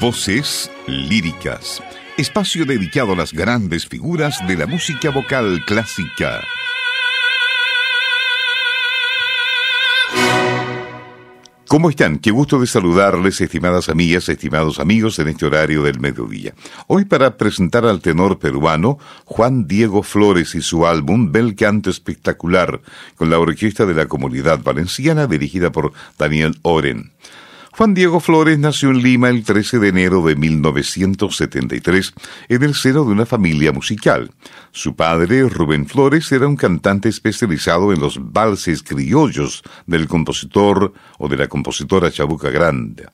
Voces líricas. Espacio dedicado a las grandes figuras de la música vocal clásica. ¿Cómo están? Qué gusto de saludarles, estimadas amigas, estimados amigos, en este horario del mediodía. Hoy para presentar al tenor peruano Juan Diego Flores y su álbum Bel Canto Espectacular, con la orquesta de la Comunidad Valenciana dirigida por Daniel Oren. Juan Diego Flores nació en Lima el 13 de enero de 1973 en el seno de una familia musical. Su padre, Rubén Flores, era un cantante especializado en los valses criollos del compositor o de la compositora Chabuca Grande.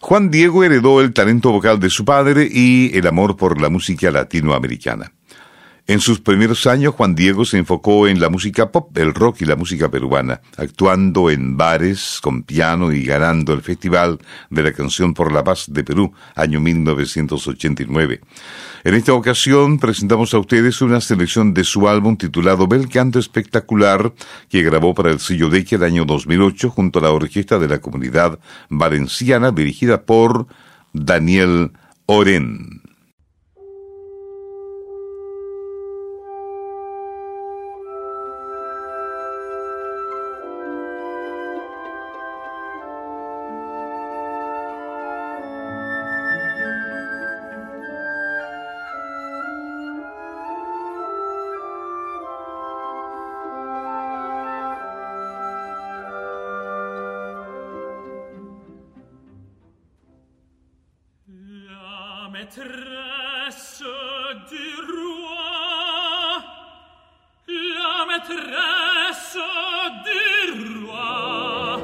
Juan Diego heredó el talento vocal de su padre y el amor por la música latinoamericana. En sus primeros años, Juan Diego se enfocó en la música pop, el rock y la música peruana, actuando en bares con piano y ganando el Festival de la Canción por la Paz de Perú, año 1989. En esta ocasión presentamos a ustedes una selección de su álbum titulado Bel Canto Espectacular, que grabó para el sello Deque el año 2008 junto a la orquesta de la comunidad valenciana dirigida por Daniel Oren. maîtresse du roi la maîtresse du roi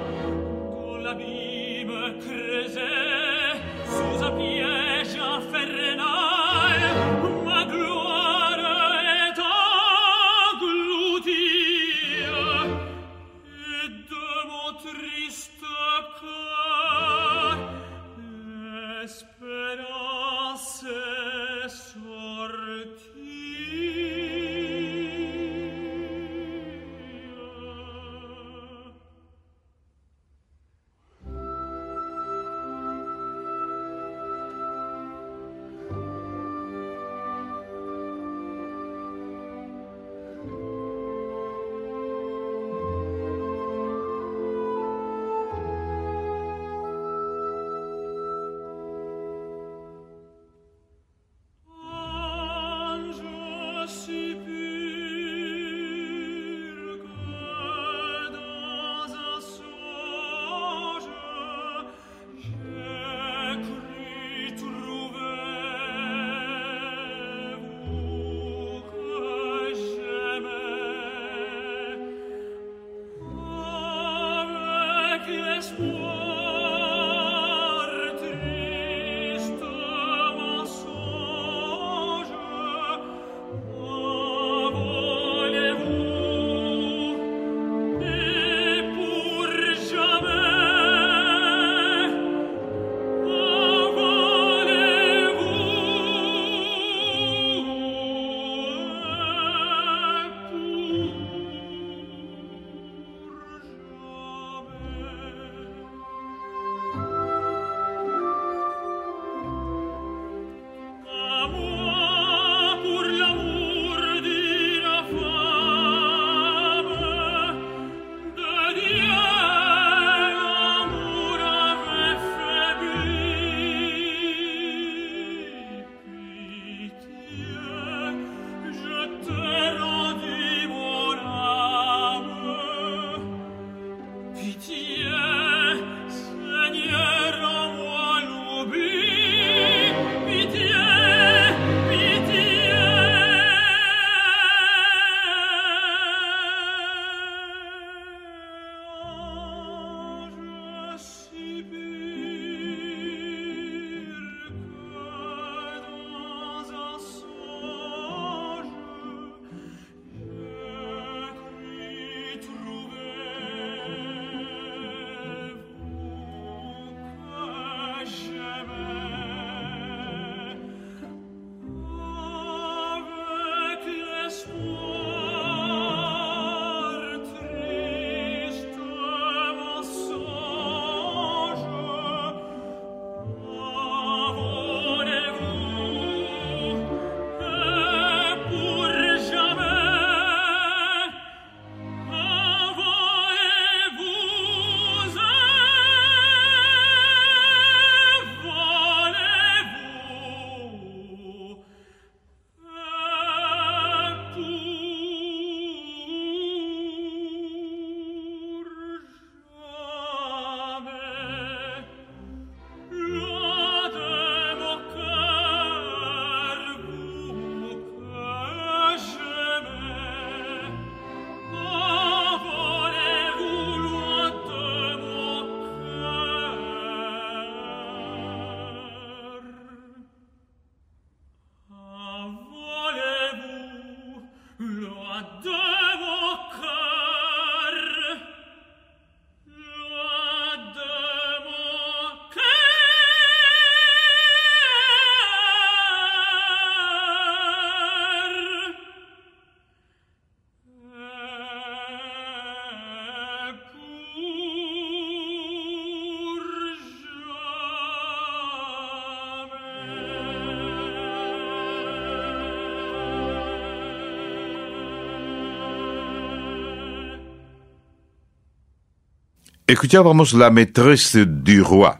Escuchábamos La Maîtresse du Roi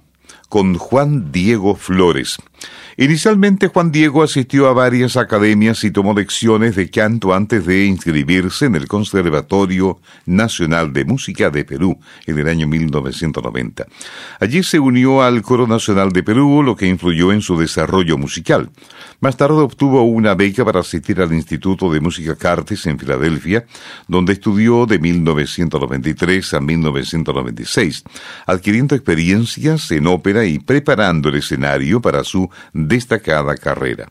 con Juan Diego Flores. Inicialmente Juan Diego asistió a varias academias y tomó lecciones de canto antes de inscribirse en el Conservatorio Nacional de Música de Perú en el año 1990. Allí se unió al Coro Nacional de Perú, lo que influyó en su desarrollo musical. Más tarde obtuvo una beca para asistir al Instituto de Música Cartes en Filadelfia, donde estudió de 1993 a 1996, adquiriendo experiencias en ópera y preparando el escenario para su destacada carrera.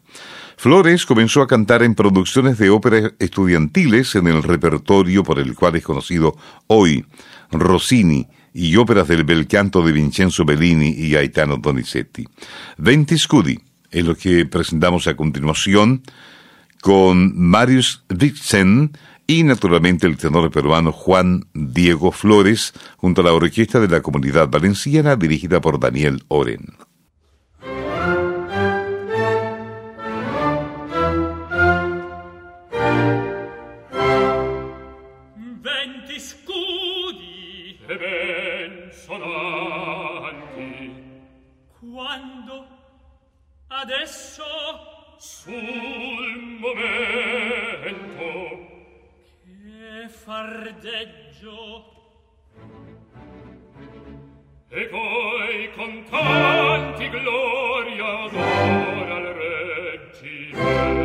Flores comenzó a cantar en producciones de óperas estudiantiles en el repertorio por el cual es conocido hoy, Rossini, y óperas del bel canto de Vincenzo Bellini y Gaetano Donizetti. Venti Scudi es lo que presentamos a continuación con Marius Vixen y naturalmente el tenor peruano Juan Diego Flores junto a la orquesta de la comunidad valenciana dirigida por Daniel Oren. adesso sul momento che fardeggio. E voi con tanti gloria d'ora al reggimento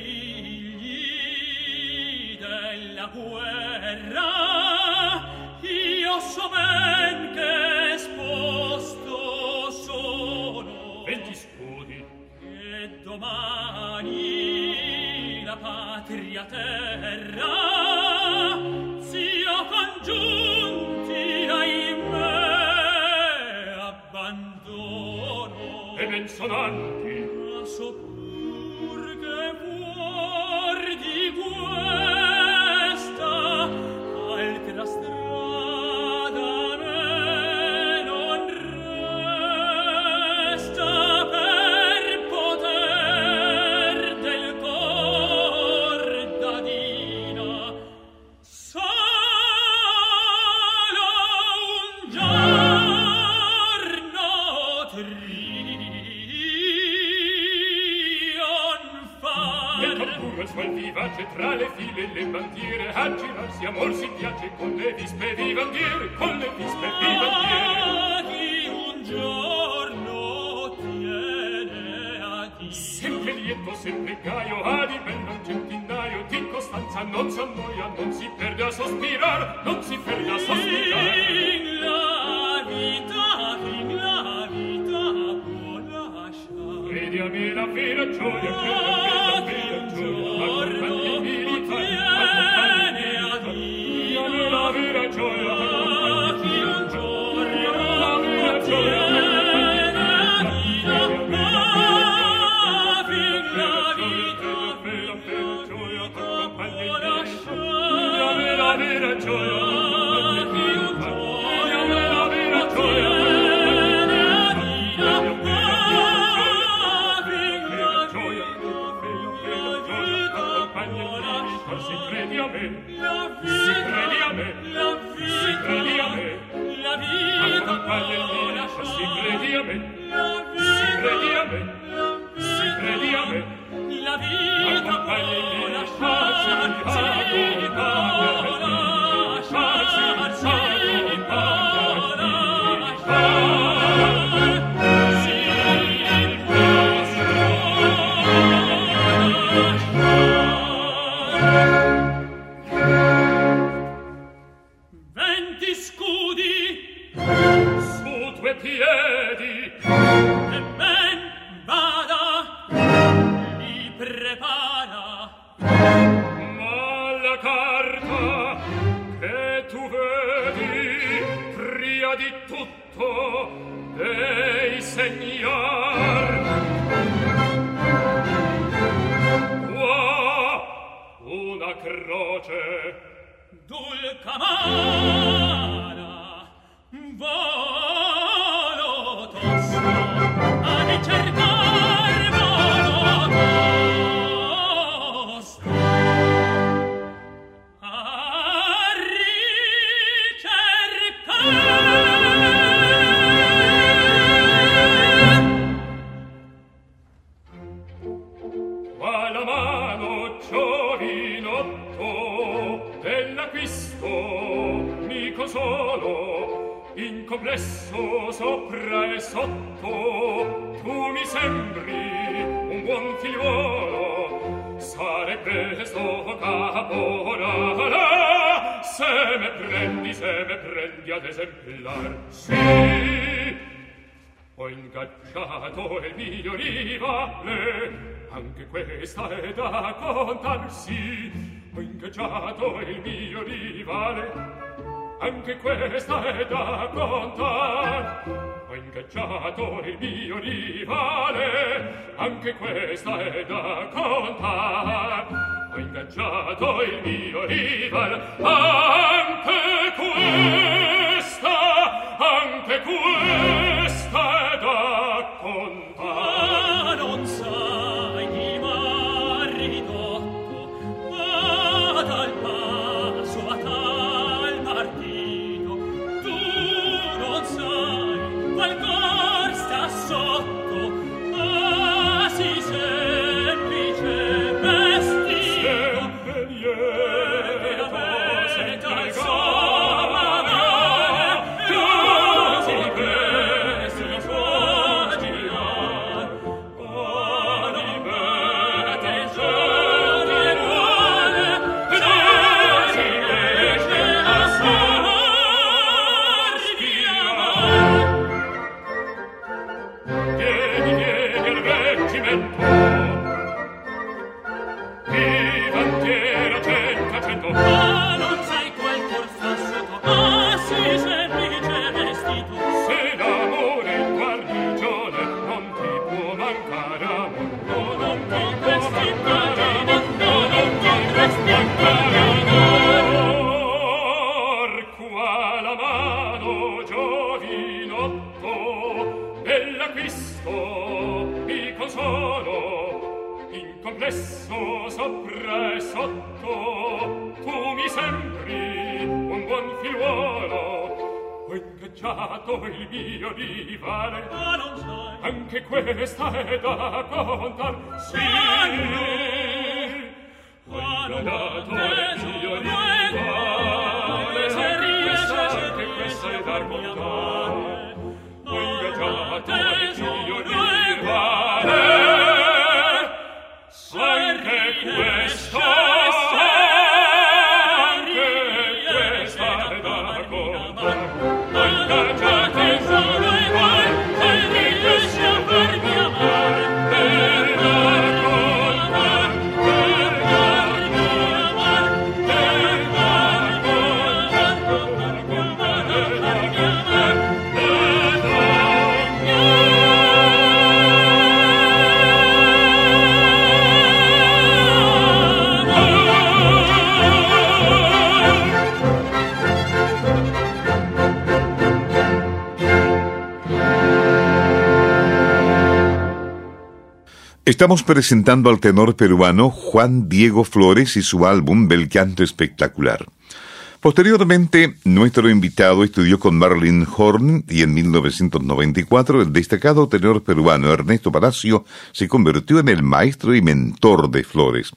di amor si piace con le vispe vivandiere, con le vispe vivandiere. chi un giorno tiene a Dio. Sempre lieto, sempre gaio, a di bello un centinaio, di costanza non s'annoia, non si perde a sospirar, non si perde a sospirar. In la vita, in la vita può lasciare. Vedi a me la vera gioia ah, che... Jerusalem. sotto tu mi sembri un buon figliuolo. Sarebbe sto caporale se me prendi se me prendi ad esemplar sì ho ingaggiato il mio rivale anche questa è da contarsi ho ingaggiato il mio rivale anche questa è da contar ho ingaggiato il mio rivale, anche questa è da contar. Ho ingaggiato il mio rivale, anche questa, anche questa. und dann Estamos presentando al tenor peruano Juan Diego Flores y su álbum Bel Canto Espectacular. Posteriormente, nuestro invitado estudió con Marlin Horn y en 1994 el destacado tenor peruano Ernesto Palacio se convirtió en el maestro y mentor de Flores.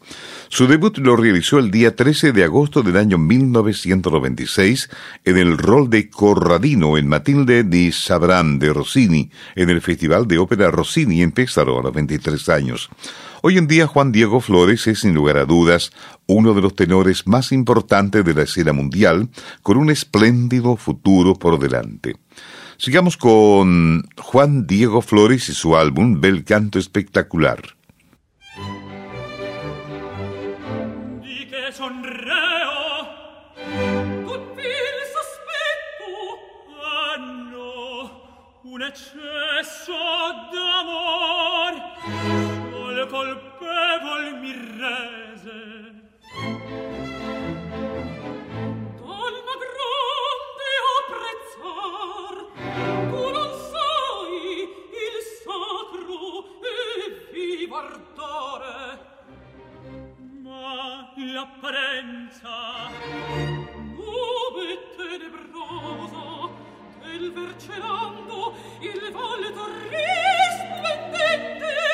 Su debut lo realizó el día 13 de agosto del año 1996 en el rol de Corradino en Matilde di Sabran de Rossini en el Festival de Ópera Rossini en Pésaro a los 23 años. Hoy en día Juan Diego Flores es sin lugar a dudas uno de los tenores más importantes de la escena mundial, con un espléndido futuro por delante. Sigamos con Juan Diego Flores y su álbum Bel Canto Espectacular. un quel colpevol mi rese. Dolma grande apprezzar il sacro e ma l'apparenza nube tenebrosa del vercelando il volto risplendente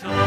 shine.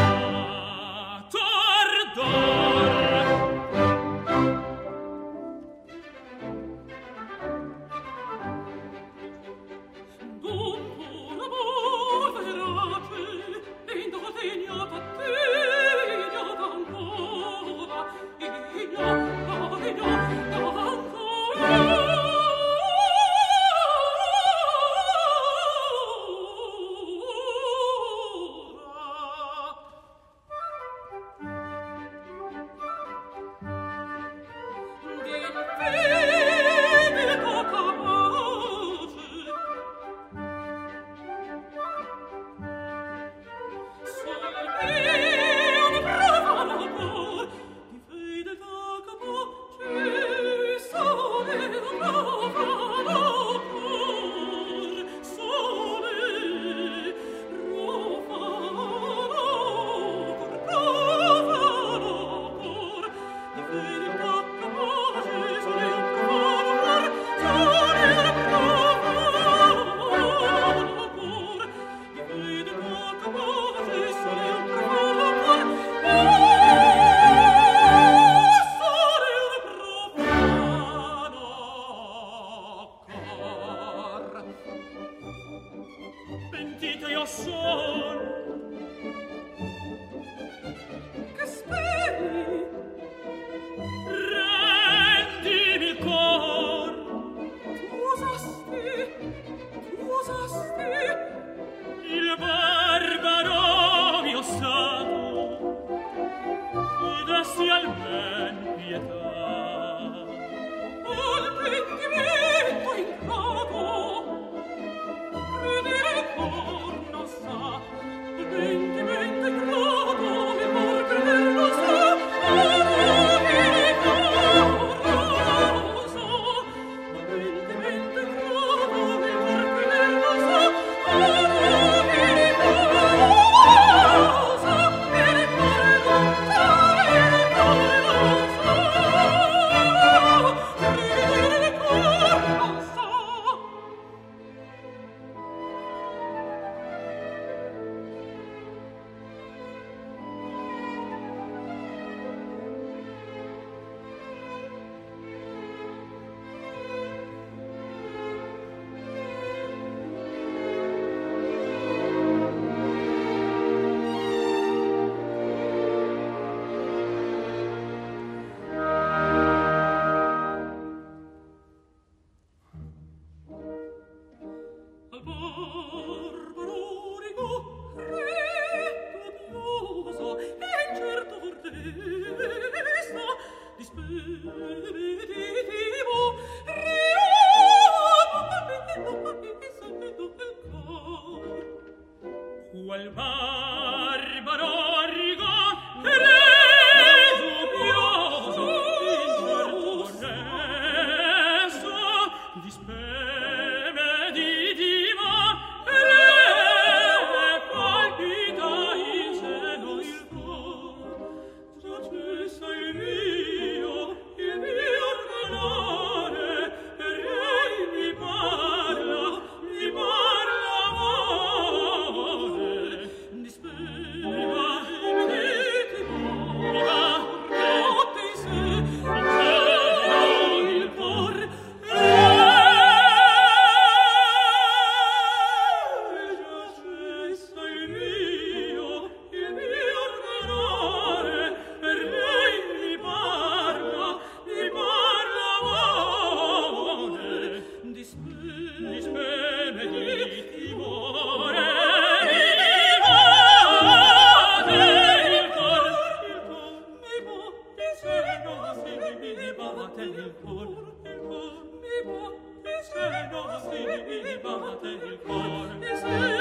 bate il cor, il cor, mi bate, se non si mi bate il cor, il cor,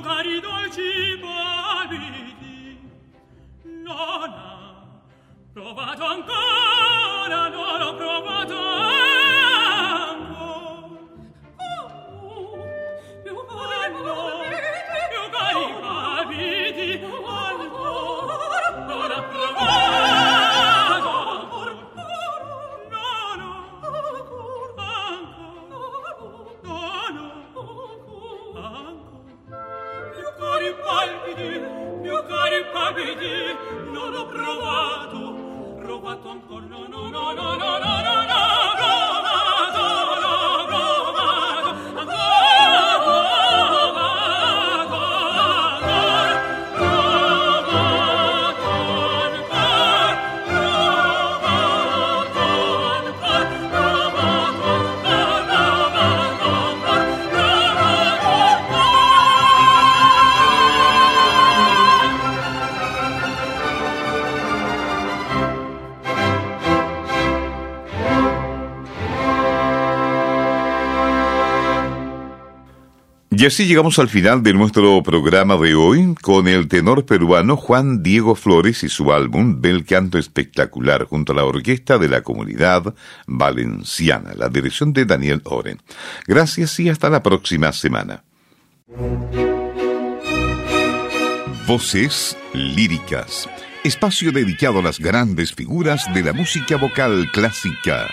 cari dolci palpiti non provato ancora non ho provato ancora Y así llegamos al final de nuestro programa de hoy con el tenor peruano Juan Diego Flores y su álbum Bel Canto Espectacular junto a la orquesta de la comunidad valenciana, la dirección de Daniel Oren. Gracias y hasta la próxima semana. Voces líricas, espacio dedicado a las grandes figuras de la música vocal clásica.